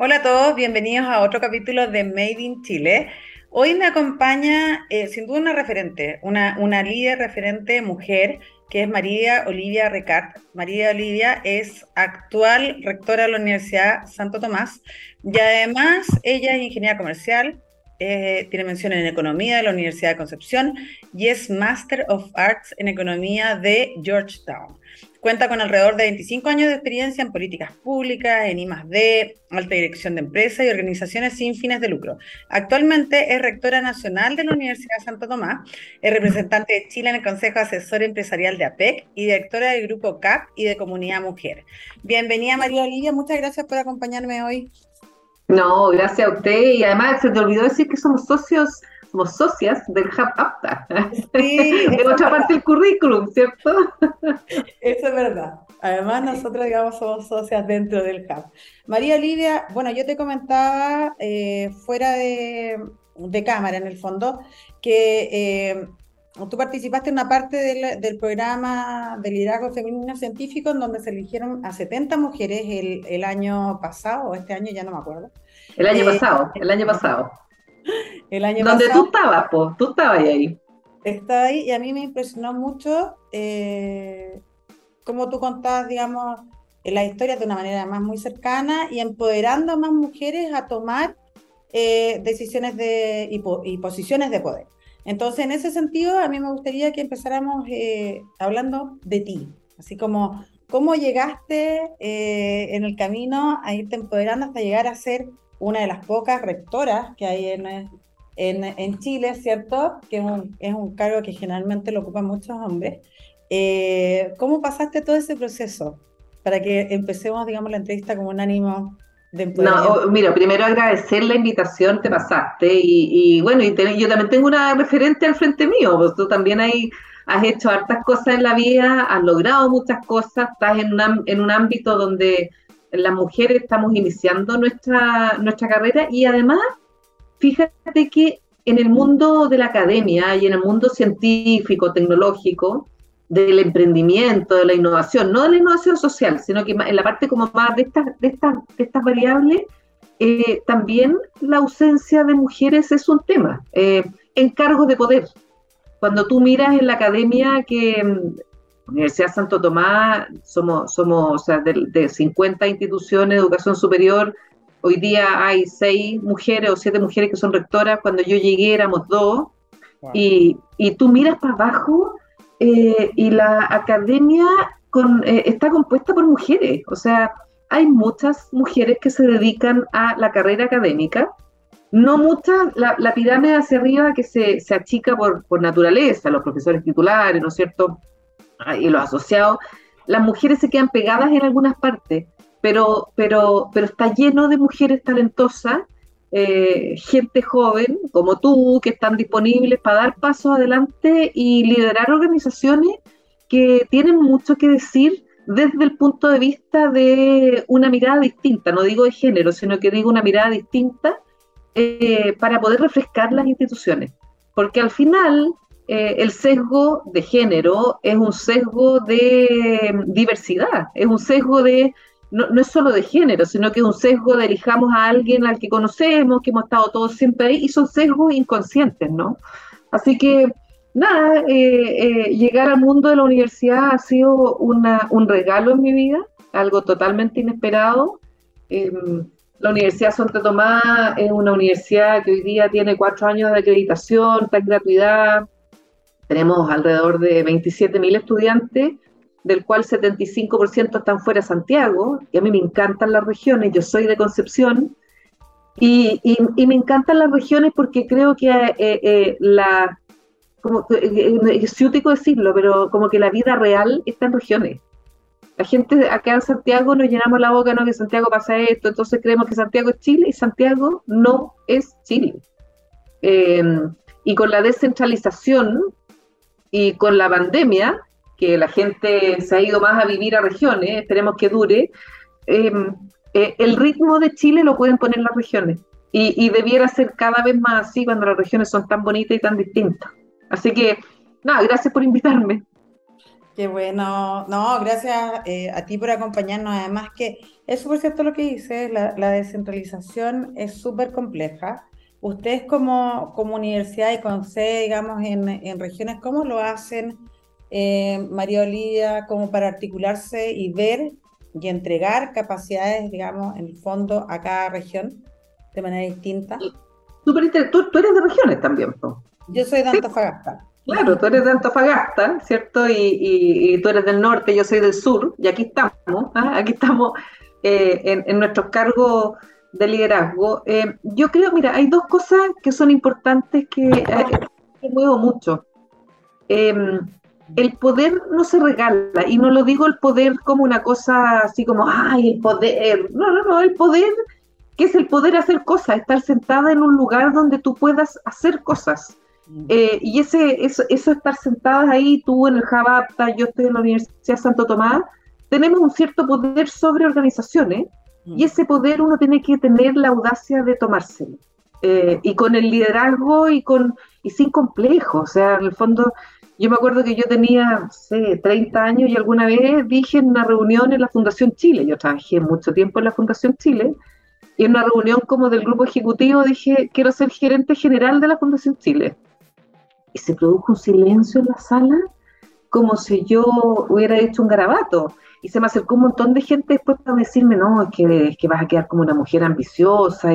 Hola a todos, bienvenidos a otro capítulo de Made in Chile. Hoy me acompaña, eh, sin duda, una referente, una, una líder referente mujer, que es María Olivia Recart. María Olivia es actual rectora de la Universidad Santo Tomás y además ella es ingeniera comercial, eh, tiene mención en Economía de la Universidad de Concepción y es Master of Arts en Economía de Georgetown. Cuenta con alrededor de 25 años de experiencia en políticas públicas, en I+D, alta dirección de empresas y organizaciones sin fines de lucro. Actualmente es rectora nacional de la Universidad de Santo Tomás, es representante de Chile en el Consejo Asesor Empresarial de APEC y directora del Grupo CAP y de Comunidad Mujer. Bienvenida María Olivia, muchas gracias por acompañarme hoy. No, gracias a usted y además se te olvidó decir que somos socios somos socias del Hub APTA. Sí, en otra parte del currículum, ¿cierto? Eso es verdad. Además, nosotros, digamos, somos socias dentro del Hub. María Olivia, bueno, yo te comentaba eh, fuera de, cámara, en el fondo, que eh, tú participaste en una parte del, programa de liderazgo femenino científico en donde se eligieron a 70 mujeres el, año pasado, o este año, ya no me acuerdo. El año eh, pasado, el año pasado. El año Donde tú estabas, pues, tú estabas ahí. Estaba ahí y a mí me impresionó mucho eh, cómo tú contabas, digamos, la historia de una manera más muy cercana y empoderando a más mujeres a tomar eh, decisiones de, y, posiciones de poder. Entonces, en ese sentido, a mí me gustaría que empezáramos eh, hablando de ti, así como cómo llegaste en el camino a irte empoderando hasta llegar a ser una de las pocas rectoras que hay en, en, en Chile, ¿cierto? Que es un, es un, cargo que generalmente lo ocupan muchos hombres. Eh, ¿Cómo pasaste todo ese proceso para que empecemos, digamos, la entrevista con un ánimo No, mira, primero agradecer la invitación, te pasaste, y, y bueno, y yo también tengo una referente al frente mío, pues tú también hay, has hecho hartas cosas en la vida, has logrado muchas cosas, estás en, una, en un ámbito donde las mujeres estamos iniciando nuestra, nuestra carrera y además, fíjate que en el mundo de la academia y en el mundo científico, tecnológico, del emprendimiento, de la innovación, no de la innovación social, sino que en la parte como más de estas, de estas, de estas variables, eh, también la ausencia de mujeres es un tema, eh, en cargos de poder. Cuando tú miras en la academia que Universidad Santo Tomás, somos, somos o sea, de, 50 instituciones de educación superior, hoy día hay seis mujeres o siete mujeres que son rectoras, cuando yo llegué éramos dos, y, y, tú miras para abajo eh, y la academia eh, está compuesta por mujeres, o sea, hay muchas mujeres que se dedican a la carrera académica, no muchas, la, la pirámide hacia arriba que se, se achica por, por naturaleza, los profesores titulares, ¿no es cierto? Ah, y los asociados, las mujeres se quedan pegadas en algunas partes, pero, pero, pero está lleno de mujeres talentosas, eh, gente joven como tú, que están disponibles para dar pasos adelante y liderar organizaciones que tienen mucho que decir desde el punto de vista de una mirada distinta, no digo de género, sino que digo una mirada distinta eh, para poder refrescar las instituciones. Porque al final eh, el sesgo de género es un sesgo de diversidad, es un sesgo de, no, es solo de género, sino que es un sesgo de elijamos a alguien al que conocemos, que hemos estado todos siempre ahí, y son sesgos inconscientes, ¿no? Así que, nada, eh, eh, llegar al mundo de la universidad ha sido un regalo en mi vida, algo totalmente inesperado. Em, la Universidad Santa Tomás es una universidad que hoy día tiene cuatro años de acreditación, está en gratuidad, tenemos alrededor de 27.000 estudiantes, del cual 75% están fuera de Santiago, y a mí me encantan las regiones, yo soy de Concepción, y, me encantan las regiones porque creo que eh, eh, la, como, eh, es útico decirlo, pero como que la vida real está en regiones. La gente acá en Santiago nos llenamos la boca, no que Santiago pasa esto, entonces creemos que Santiago es Chile y Santiago no es Chile. y con la descentralización y con la pandemia, que la gente se ha ido más a vivir a regiones, esperemos que dure, em, eh, el ritmo de Chile lo pueden poner las regiones. Y, debiera ser cada vez más así cuando las regiones son tan bonitas y tan distintas. Así que, nada, gracias por invitarme. Qué bueno. No, gracias eh, a ti por acompañarnos. Además que es súper cierto lo que dices, la, descentralización es súper compleja. Ustedes como, como universidad y con sede, digamos, en, regiones, ¿cómo lo hacen, eh, María Olivia, como para articularse y ver y entregar capacidades, digamos, en el fondo a cada región de manera distinta? Tú, tú eres de regiones también, ¿no? Yo soy de Antofagasta. Claro, tú eres de Antofagasta, ¿cierto? Y, tú eres del norte, yo soy del sur, y aquí estamos, ¿ah? aquí estamos eh, en, nuestros cargos de liderazgo. Eh, yo creo, mira, hay dos cosas que son importantes que, eh, muevo mucho. El poder no se regala, y no lo digo el poder como una cosa así como, ay, el poder. No, no, no, el poder, que es el poder hacer cosas, estar sentada en un lugar donde tú puedas hacer cosas. Eh, y ese, eso, eso estar sentadas ahí, tú en el Javapta, yo estoy en la Universidad Santo Tomás, tenemos un cierto poder sobre organizaciones y ese poder uno tiene que tener la audacia de tomárselo. Eh, y con el liderazgo y, con, y sin complejo. O sea, en el fondo, yo me acuerdo que yo tenía, no sé, 30 años y alguna vez dije en una reunión en la Fundación Chile, yo trabajé mucho tiempo en la Fundación Chile, y en una reunión como del grupo ejecutivo dije, quiero ser gerente general de la Fundación Chile y se produjo un silencio en la sala como si yo hubiera hecho un garabato. Y se me acercó un montón de gente después para decirme, no, es que, que vas a quedar como una mujer ambiciosa.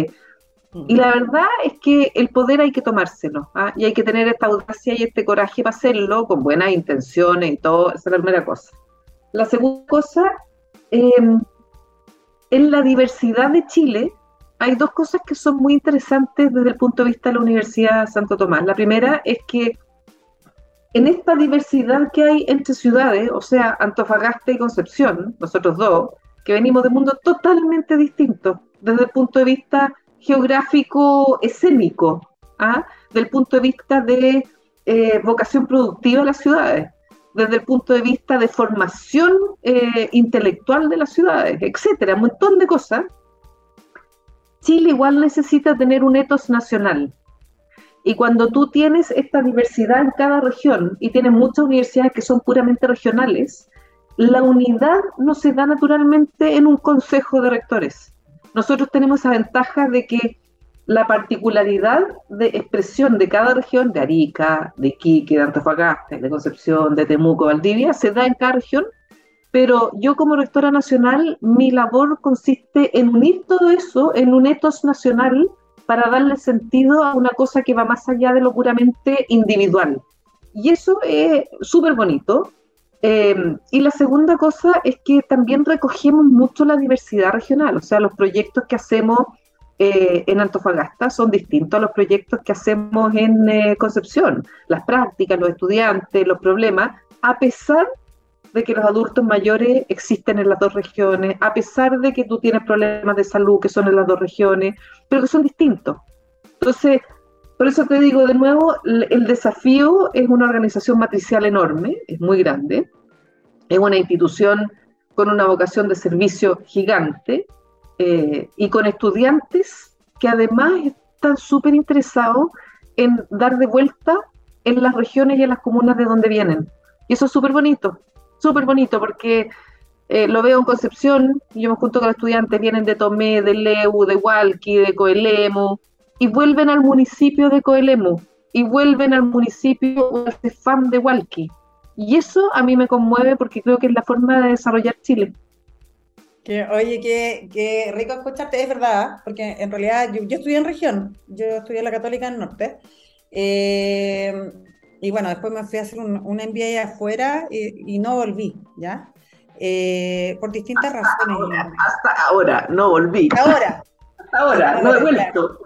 Y la verdad es que el poder hay que tomárselo, ¿ah? y hay que tener esta audacia y este coraje para hacerlo con buenas intenciones y todo, esa es la primera cosa. La segunda cosa, em, en la diversidad de Chile, hay dos cosas que son muy interesantes desde el punto de vista de la Universidad Santo Tomás. La primera es que en esta diversidad que hay entre ciudades, o sea, Antofagasta y Concepción, nosotros dos, que venimos de mundos totalmente distintos, desde el punto de vista geográfico escénico, ¿ah? del punto de vista de eh, vocación productiva de las ciudades, desde el punto de vista de formación eh, intelectual de las ciudades, etcétera, un montón de cosas Chile igual necesita tener un etos nacional. Y cuando tú tienes esta diversidad en cada región y tienes muchas universidades que son puramente regionales, la unidad no se da naturalmente en un consejo de rectores. Nosotros tenemos esa ventaja de que la particularidad de expresión de cada región, de Arica, de Iquique, de Antofagasta, de Concepción, de Temuco, Valdivia, se da en cada región pero yo como rectora nacional, mi labor consiste en unir todo eso en un etos nacional para darle sentido a una cosa que va más allá de lo puramente individual. Y eso es súper bonito. Eh, y la segunda cosa es que también recogemos mucho la diversidad regional, o sea, los proyectos que hacemos eh, en Antofagasta son distintos a los proyectos que hacemos en eh, Concepción. Las prácticas, los estudiantes, los problemas, a pesar de que los adultos mayores existen en las dos regiones, a pesar de que tú tienes problemas de salud que son en las dos regiones, pero que son distintos. Entonces, por eso te digo de nuevo, el desafío es una organización matricial enorme, es muy grande, es una institución con una vocación de servicio gigante eh, y con estudiantes que además están súper interesados en dar de vuelta en las regiones y en las comunas de donde vienen. Y eso es súper bonito súper bonito porque eh, lo veo en Concepción, yo me junto con los estudiantes, vienen de Tomé, de Leu, de Hualqui, de Coelemu, y vuelven al municipio de Coelemu, y vuelven al municipio de FAM de Hualqui. Y eso a mí me conmueve porque creo que es la forma de desarrollar Chile. Que, oye, qué, rico escucharte, es verdad, porque en realidad yo, estudié en región, yo estudié en la Católica del Norte, eh, y bueno, después me fui a hacer un, un MBA afuera y, no volví, ¿ya? Eh, por distintas razones. hasta ahora, no volví. Ahora. Hasta ahora, no he vuelto.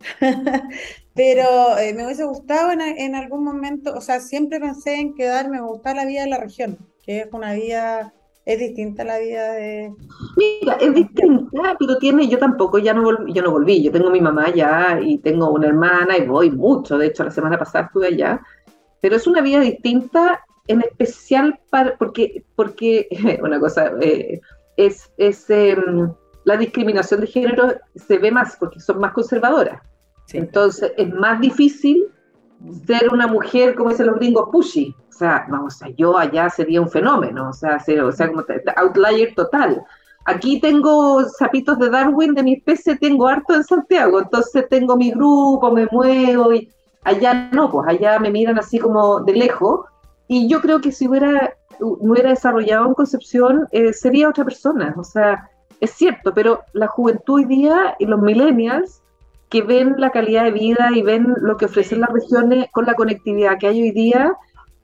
Pero eh, me hubiese gustado en, en, algún momento, o sea, siempre pensé en quedarme, me gustaba la vida de la región, que es una vida, es distinta a la vida de... Mira, es distinta, pero tiene, yo tampoco, ya no volví, yo no volví, yo tengo mi mamá ya y tengo una hermana y voy mucho, de hecho la semana pasada estuve allá, pero es una vida distinta, en especial para, porque, porque una cosa, eh, es, es em, la discriminación de género se ve más porque son más conservadoras. Entonces es más difícil ser una mujer, como dicen los gringos, pushy. O sea, vamos, yo allá sería un fenómeno, o sea, o sea como outlier total. Aquí tengo zapitos de Darwin de mi especie, tengo harto en Santiago, entonces tengo mi grupo, me muevo y allá no, pues allá me miran así como de lejos. Y yo creo que si hubiera, hubiera desarrollado en Concepción, eh, sería otra persona. O sea, es cierto, pero la juventud hoy día y los millennials que ven la calidad de vida y ven lo que ofrecen las regiones con la conectividad que hay hoy día,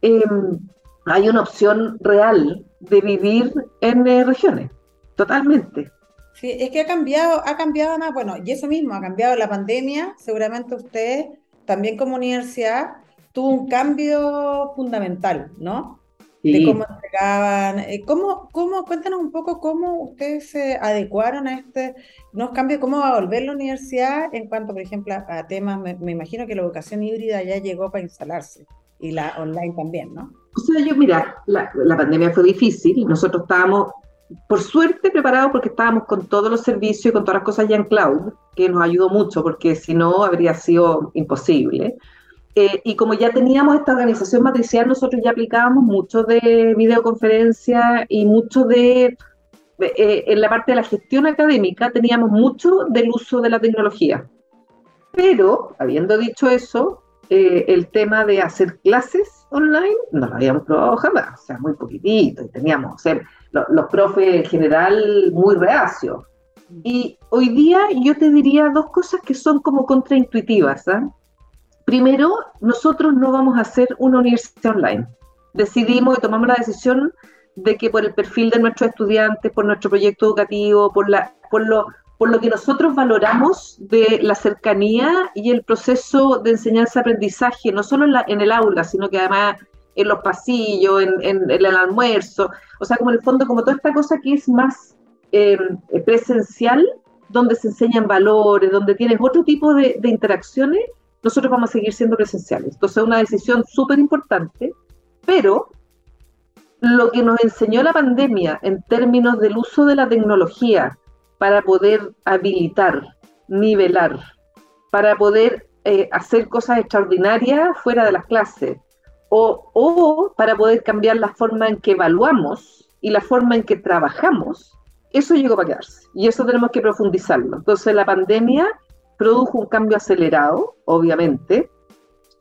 em, hay una opción real de vivir en eh, regiones, totalmente. Sí, es que ha cambiado, ha cambiado nada, bueno, y eso mismo, ha cambiado la pandemia, seguramente usted también como universidad tuvo un cambio fundamental, ¿no? De cómo entregaban. Eh, ¿Cómo, cómo, cuéntanos un poco cómo ustedes se adecuaron a este nuevos cambios, cómo va a volver la universidad en cuanto, por ejemplo, a, temas, me, imagino que la educación híbrida ya llegó para instalarse y la online también, ¿no? O sea, yo, mira, la, la pandemia fue difícil, nosotros estábamos, por suerte, preparados porque estábamos con todos los servicios y con todas las cosas ya en cloud, que nos ayudó mucho, porque si no habría sido imposible. Eh, y como ya teníamos esta organización matricial, nosotros ya aplicábamos mucho de videoconferencia y mucho de, eh, en la parte de la gestión académica, teníamos mucho del uso de la tecnología. Pero, habiendo dicho eso, eh, el tema de hacer clases online no lo habíamos probado jamás, o sea, muy poquitito, y teníamos, o sea, los profes en general muy reacios. Y hoy día yo te diría dos cosas que son como contraintuitivas. ¿eh? Primero, nosotros no vamos a hacer una universidad online. Decidimos y tomamos la decisión de que por el perfil de nuestros estudiantes, por nuestro proyecto educativo, por, lo que nosotros valoramos de la cercanía y el proceso de enseñanza-aprendizaje, no solo en, el aula, sino que además en los pasillos, en, el almuerzo, o sea, como en el fondo, como toda esta cosa que es más eh, presencial, donde se enseñan valores, donde tienes otro tipo de interacciones, nosotros vamos a seguir siendo presenciales. Entonces es una decisión súper importante, pero lo que nos enseñó la pandemia en términos del uso de la tecnología para poder habilitar, nivelar, para poder eh, hacer cosas extraordinarias fuera de las clases, o, o para poder cambiar la forma en que evaluamos y la forma en que trabajamos, eso llegó para quedarse y eso tenemos que profundizarlo. Entonces la pandemia produjo un cambio acelerado, obviamente,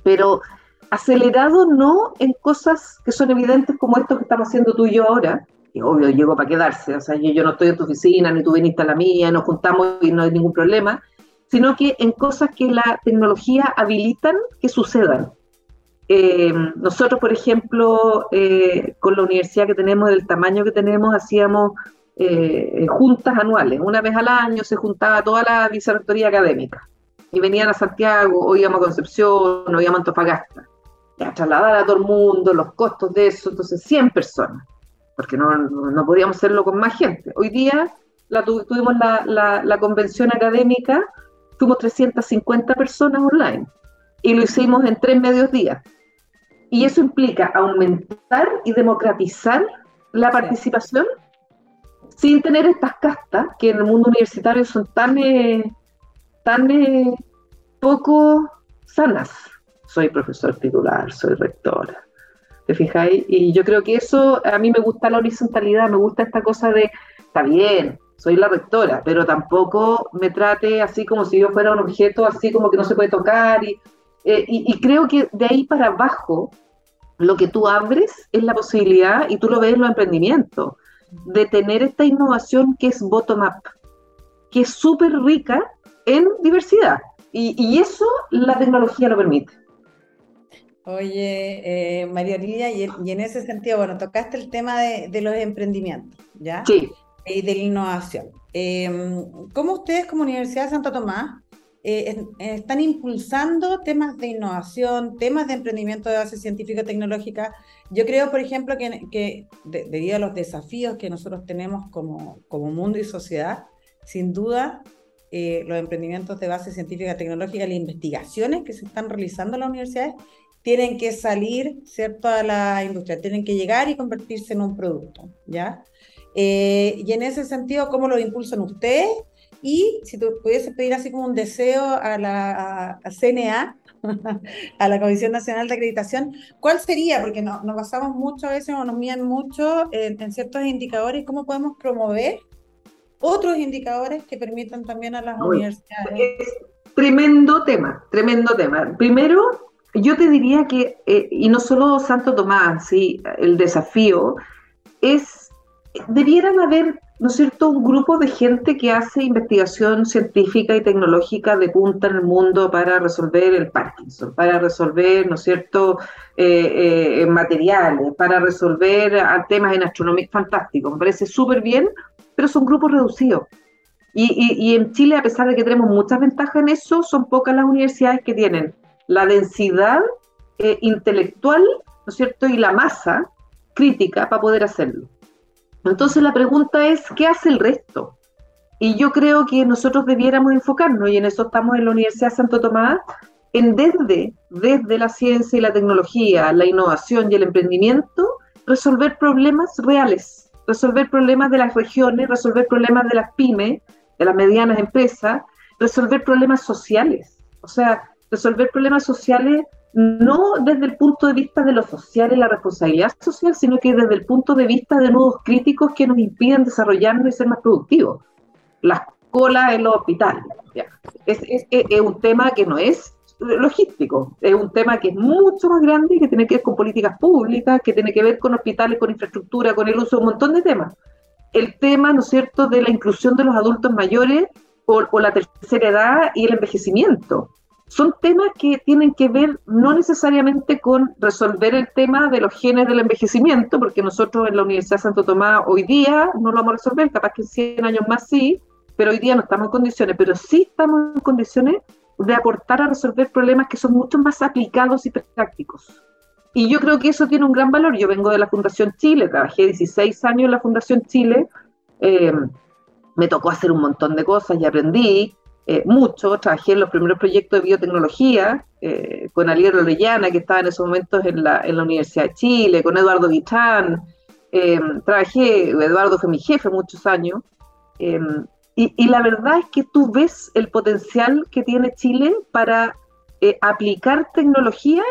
pero acelerado no en cosas que son evidentes como esto que estamos haciendo tú y yo ahora, que obvio llegó para quedarse, o sea, yo, no estoy en tu oficina, ni tú viniste a la mía, nos juntamos y no hay ningún problema, sino que en cosas que la tecnología habilitan que sucedan. Eh, nosotros, por ejemplo, eh, con la universidad que tenemos, del tamaño que tenemos, hacíamos eh, juntas anuales. Una vez al año se juntaba toda la vicerrectoría académica y venían a Santiago, o íbamos a Concepción, o íbamos a Antofagasta. A trasladar a todo el mundo los costos de eso, entonces 100 personas, porque no, no podíamos hacerlo con más gente. Hoy día la, tuvimos la, la convención académica, fuimos 350 personas online y lo hicimos en tres medios días. Y eso implica aumentar y democratizar la participación sin tener estas castas que en el mundo universitario son tan, eh, tan eh, poco sanas. Soy profesor titular, soy rectora. ¿Te fijáis? Y yo creo que eso, a mí me gusta la horizontalidad, me gusta esta cosa de, está bien, soy la rectora, pero tampoco me trate así como si yo fuera un objeto, así como que no se puede tocar. Y, eh, y, y creo que de ahí para abajo, lo que tú abres es la posibilidad, y tú lo ves en los emprendimientos, de tener esta innovación que es bottom-up, que es súper rica en diversidad. Y, eso la tecnología lo permite. Oye, eh, María Lidia, y, en ese sentido, bueno, tocaste el tema de, los emprendimientos, ¿ya? Sí. Y de la innovación. Em, ¿Cómo ustedes como Universidad de Santo Tomás eh, están impulsando temas de innovación, temas de emprendimiento de base científica y tecnológica. Yo creo, por ejemplo, que, debido a los desafíos que nosotros tenemos como, mundo y sociedad, sin duda, eh, los emprendimientos de base científica y tecnológica, las investigaciones que se están realizando en las universidades, tienen que salir, ¿cierto?, a la industria, tienen que llegar y convertirse en un producto, ¿ya? Eh, y en ese sentido, ¿cómo lo impulsan ustedes? Y si tú pudiese pedir así como un deseo a la CNA, a la Comisión Nacional de Acreditación. ¿Cuál sería? Porque no, nos basamos mucho a veces o nos miran mucho en, ciertos indicadores. ¿Cómo podemos promover otros indicadores que permitan también a las universidades? tremendo tema, tremendo tema. Primero, yo te diría que, eh, y no solo Santo Tomás, ¿sí? el desafío es, debieran haber ¿no es cierto?, un grupo de gente que hace investigación científica y tecnológica de punta en el mundo para resolver el Parkinson, para resolver, ¿no es cierto?, eh, eh, materiales, para resolver temas en astronomía, fantástico, me parece súper bien, pero son grupos reducidos. Y, en Chile, a pesar de que tenemos muchas ventajas en eso, son pocas las universidades que tienen la densidad eh, intelectual, ¿no es cierto?, y la masa crítica para poder hacerlo. Entonces la pregunta es, ¿qué hace el resto? Y yo creo que nosotros debiéramos enfocarnos, y en eso estamos en la Universidad Santo Tomás, en desde, desde la ciencia y la tecnología, la innovación y el emprendimiento, resolver problemas reales, resolver problemas de las regiones, resolver problemas de las pymes, de las medianas empresas, resolver problemas sociales. O sea, resolver problemas sociales no desde el punto de vista de lo social y la responsabilidad social, sino que desde el punto de vista de nudos críticos que nos impiden desarrollarnos y ser más productivos. Las colas en los hospitales. Es, es, un tema que no es logístico, es un tema que es mucho más grande y que tiene que ver con políticas públicas, que tiene que ver con hospitales, con infraestructura, con el uso de un montón de temas. El tema, ¿no es cierto?, de la inclusión de los adultos mayores o la tercera edad y el envejecimiento son temas que tienen que ver no necesariamente con resolver el tema de los genes del envejecimiento, porque nosotros en la Universidad de Santo Tomás hoy día no lo vamos a resolver, capaz que en 100 años más sí, pero hoy día no estamos en condiciones, pero sí estamos en condiciones de aportar a resolver problemas que son mucho más aplicados y prácticos. Y yo creo que eso tiene un gran valor. Yo vengo de la Fundación Chile, trabajé 16 años en la Fundación Chile, eh, me tocó hacer un montón de cosas y aprendí, eh, mucho, trabajé en los primeros proyectos de biotecnología eh, con Alier Orellana, que estaba en esos momentos en la, en la Universidad de Chile, con Eduardo Guitrán, eh, trabajé, Eduardo fue mi jefe muchos años, y, y, la verdad es que tú ves el potencial que tiene Chile para aplicar tecnología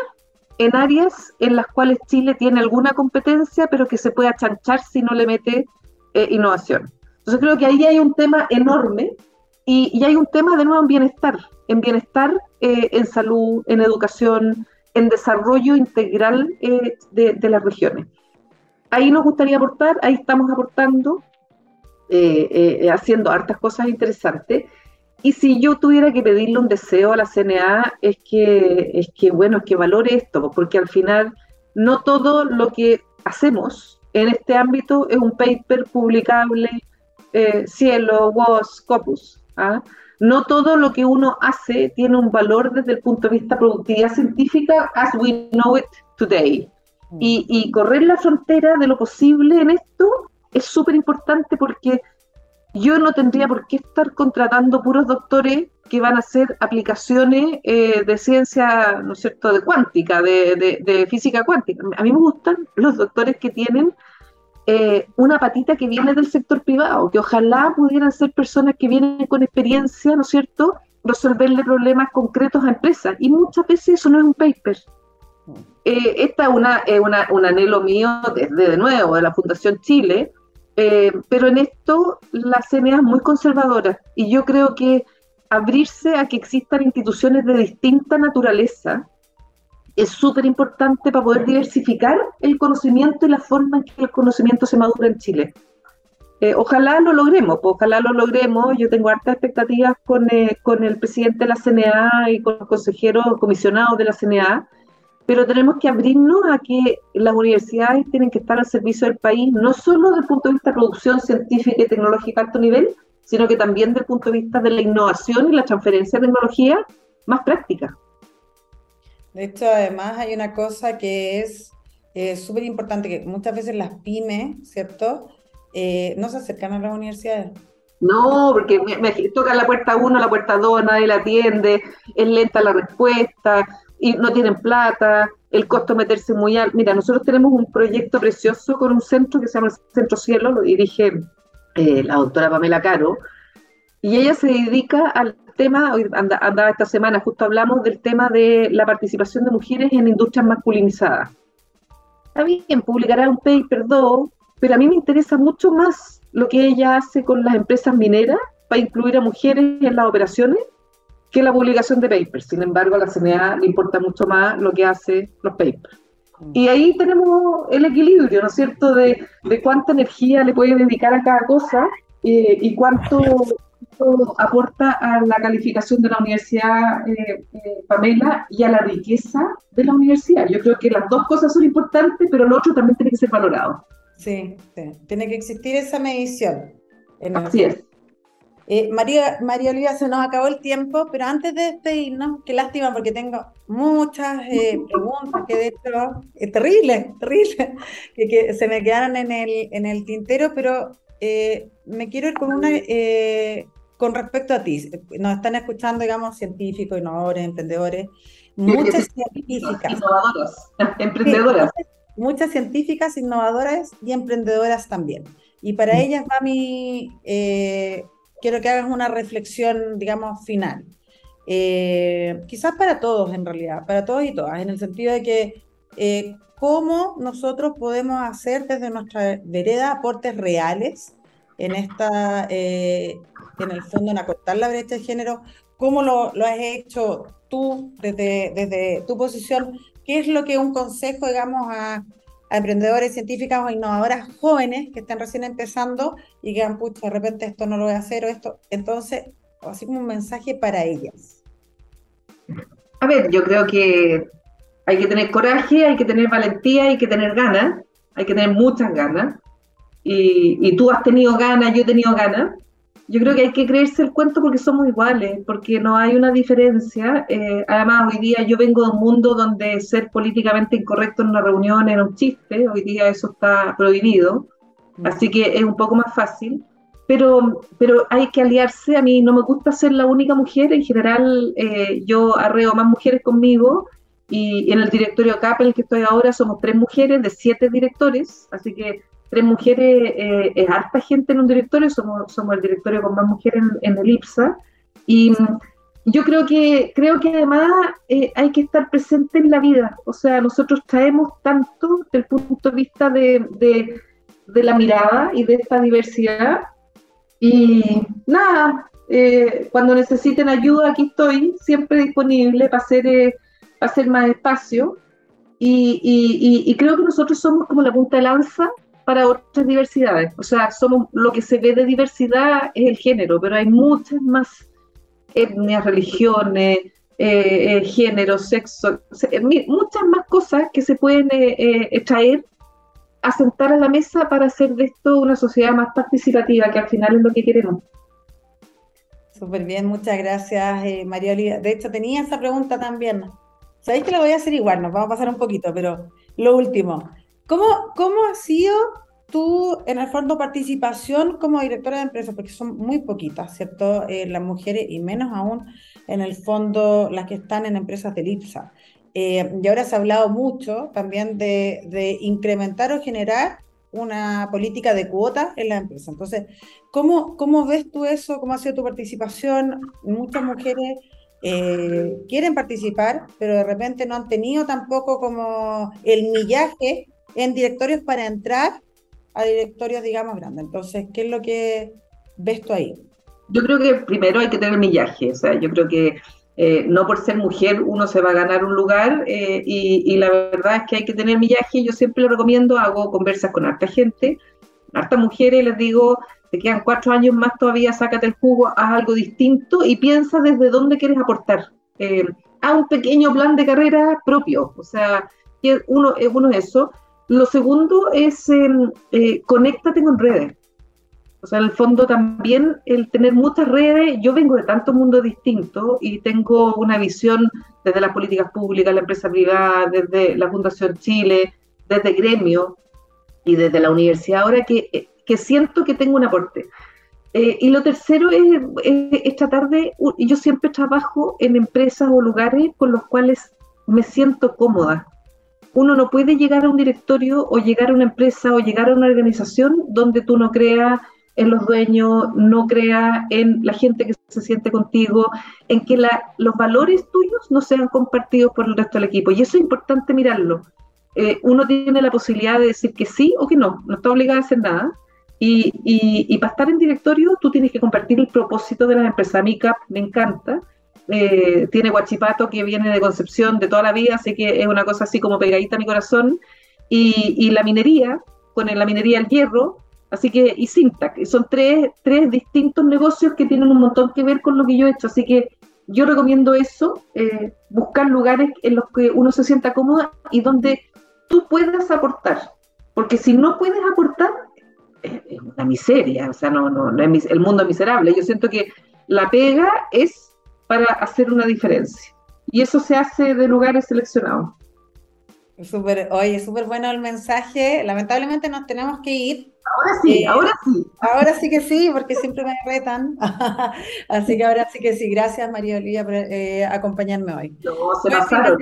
en áreas en las cuales Chile tiene alguna competencia, pero que se puede achanchar si no le mete innovación. Entonces creo que ahí hay un tema enorme y, hay un tema de nuevo en bienestar, en bienestar, eh, en salud, en educación, en desarrollo integral eh, de, las regiones. Ahí nos gustaría aportar, ahí estamos aportando, eh, haciendo hartas cosas interesantes. Y si yo tuviera que pedirle un deseo a la CNA, es que, es que, bueno, es que valore esto, porque al final no todo lo que hacemos en este ámbito es un paper publicable, cielo, WOS, Scopus. ¿Ah? No todo lo que uno hace tiene un valor desde el punto de vista de productividad científica as we know it today. Mm. Y, correr la frontera de lo posible en esto es súper importante porque yo no tendría por qué estar contratando puros doctores que van a hacer aplicaciones eh, de ciencia, ¿no es cierto?, de cuántica, de, física cuántica. A mí me gustan los doctores que tienen eh, una patita que viene del sector privado, que ojalá pudieran ser personas que vienen con experiencia, ¿no es cierto?, resolverle problemas concretos a empresas. Y muchas veces eso no es un paper. Eh, esta es una, una, un anhelo mío desde de nuevo, de la Fundación Chile, eh, pero en esto la CNA es muy conservadora y yo creo que abrirse a que existan instituciones de distinta naturaleza es súper importante para poder diversificar el conocimiento y la forma en que el conocimiento se madura en Chile. Eh, ojalá lo logremos, pues, ojalá lo logremos. Yo tengo hartas expectativas con, eh, con, el presidente de la CNA y con los consejeros comisionados de la CNA, pero tenemos que abrirnos a que las universidades tienen que estar al servicio del país, no solo desde el punto de vista de producción científica y tecnológica a alto nivel, sino que también desde el punto de vista de la innovación y la transferencia de tecnología más práctica. De hecho, además hay una cosa que es eh, súper importante, que muchas veces las pymes, ¿cierto? Eh, no se acercan a las universidades. No, porque me, tocan la puerta uno, la puerta dos, nadie la atiende, es lenta la respuesta, y no tienen plata, el costo meterse muy alto. Mira, nosotros tenemos un proyecto precioso con un centro que se llama Centro Cielo, lo dirige eh, la doctora Pamela Caro, y ella se dedica al tema, hoy andaba esta semana, justo hablamos del tema de la participación de mujeres en industrias masculinizadas. Está bien, publicará un paper 2, pero a mí me interesa mucho más lo que ella hace con las empresas mineras para incluir a mujeres en las operaciones que la publicación de papers. Sin embargo, a la CNA le importa mucho más lo que hace los papers. Mm. Y ahí tenemos el equilibrio, ¿no es cierto?, de, de cuánta energía le puede dedicar a cada cosa eh, y cuánto aporta a la calificación de la universidad eh, eh, Pamela y a la riqueza de la universidad. Yo creo que las dos cosas son importantes, pero lo otro también tiene que ser valorado. Sí, tiene que existir esa medición. Así es. Eh, María, María Olivia, se nos acabó el tiempo, pero antes de despedirnos, qué lástima porque tengo muchas preguntas que de hecho es terrible, terrible, que, que, se me quedaron en el, en el tintero, pero me quiero ir con una con respecto a ti, nos están escuchando, digamos, científicos, innovadores, emprendedores, muchas científicas. Innovadoras, emprendedoras. muchas, científicas, innovadoras y emprendedoras también. Y para ellas va mi, eh, quiero que hagas una reflexión, digamos, final. Eh, quizás para todos, en realidad, para todos y todas, en el sentido de que eh, cómo nosotros podemos hacer desde nuestra vereda aportes reales en esta en el fondo en acortar la brecha de género. ¿Cómo lo, lo has hecho tú desde, desde tu posición? ¿Qué es lo que un consejo, digamos, a, a emprendedores, científicas o innovadoras jóvenes que están recién empezando y que han pucha, de repente esto no lo voy a hacer o esto? Entonces, así como un mensaje para ellas. A ver, yo creo que hay que tener coraje, hay que tener valentía, hay que tener ganas, hay que tener muchas ganas. Y, y tú has tenido ganas, yo he tenido ganas yo creo que hay que creerse el cuento porque somos iguales, porque no hay una diferencia. Eh, además, hoy día yo vengo de un mundo donde ser políticamente incorrecto en una reunión era un chiste, hoy día eso está prohibido, mm. así que es un poco más fácil. Pero, pero hay que aliarse, a mí no me gusta ser la única mujer, en general eh, yo arreo más mujeres conmigo y en el directorio CAP en el que estoy ahora somos tres mujeres de siete directores, así que tres mujeres eh, es harta gente en un directorio, somos, somos el directorio con más mujeres en, el IPSA. Y mm, yo creo que, creo que además eh, hay que estar presente en la vida. O sea, nosotros traemos tanto del punto de vista de, de, la mirada y de esta diversidad. Y nada, eh, cuando necesiten ayuda, aquí estoy, siempre disponible para hacer, para hacer más espacio. Y, y, y, creo que nosotros somos como la punta de lanza para otras diversidades. O sea, somos lo que se ve de diversidad es el género, pero hay muchas más etnias, religiones, eh, eh, género, sexo, muchas más cosas que se pueden eh, traer a sentar a la mesa para hacer de esto una sociedad más participativa, que al final es lo que queremos. Súper bien, muchas gracias, María Olivia. De hecho, tenía esa pregunta también. Sabéis que la voy a hacer igual, nos vamos a pasar un poquito, pero lo último. ¿Cómo, cómo ha sido tú, en el fondo, participación como directora de empresa? Porque son muy poquitas, ¿cierto? Eh, las mujeres y menos aún, en el fondo, las que están en empresas de IPSA. Eh, y ahora se ha hablado mucho también de, incrementar o generar una política de cuotas en la empresa. Entonces, ¿cómo, ¿cómo ves tú eso? ¿Cómo ha sido tu participación? Muchas mujeres eh, quieren participar, pero de repente no han tenido tampoco como el millaje en directorios para entrar a directorios, digamos, grandes. Entonces, ¿qué es lo que ves tú ahí? Yo creo que primero hay que tener millaje, o sea, yo creo que eh, no por ser mujer uno se va a ganar un lugar eh, y, la verdad es que hay que tener millaje. Yo siempre lo recomiendo, hago conversas con harta gente, harta mujeres, les digo, te quedan cuatro años más todavía, sácate el jugo, haz algo distinto y piensa desde dónde quieres aportar. Eh, haz un pequeño plan de carrera propio, o sea, uno, uno es eso. Lo segundo es em, eh, conéctate con redes. O sea, en el fondo también el tener muchas redes, yo vengo de tantos mundos distintos y tengo una visión desde las políticas públicas, la empresa privada, desde la Fundación Chile, desde gremio y desde la universidad ahora que, que siento que tengo un aporte. Eh, y lo tercero es, es, es, tratar de, yo siempre trabajo en empresas o lugares con los cuales me siento cómoda uno no puede llegar a un directorio o llegar a una empresa o llegar a una organización donde tú no creas en los dueños, no crea en la gente que se siente contigo, en que los valores tuyos no sean compartidos por el resto del equipo. Y eso es importante mirarlo. Eh, uno tiene la posibilidad de decir que sí o que no, no está obligado a hacer nada. Y, para estar en directorio tú tienes que compartir el propósito de la empresa. MICAP me encanta. Eh, tiene Guachipato que viene de Concepción de toda la vida, así que es una cosa así como pegadita a mi corazón. Y, la minería, con la minería del hierro, Así que, y Syntac, son tres, tres distintos negocios que tienen un montón que ver con lo que yo he hecho. Así que yo recomiendo eso, eh, buscar lugares en los que uno se sienta cómoda y donde tú puedas aportar. Porque si no puedes aportar, es una miseria, o sea, no, no, no es el mundo es miserable. Yo siento que la pega es para hacer una diferencia. Y eso se hace de lugares seleccionados. Súper, oye, súper bueno el mensaje. Lamentablemente nos tenemos que ir. Ahora sí, eh, ahora sí. Ahora sí que sí, porque siempre me retan. Así que ahora sí que sí. Gracias, María Olivia, por eh, acompañarme hoy. No, se pasaron.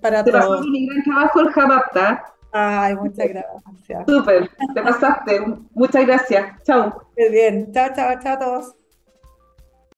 Para se todos. pasó mi gran trabajo el Jabapta. Ay, muchas gracias. Súper, te pasaste. Muchas gracias. Chao. Muy bien. Chao, chao, chao a todos.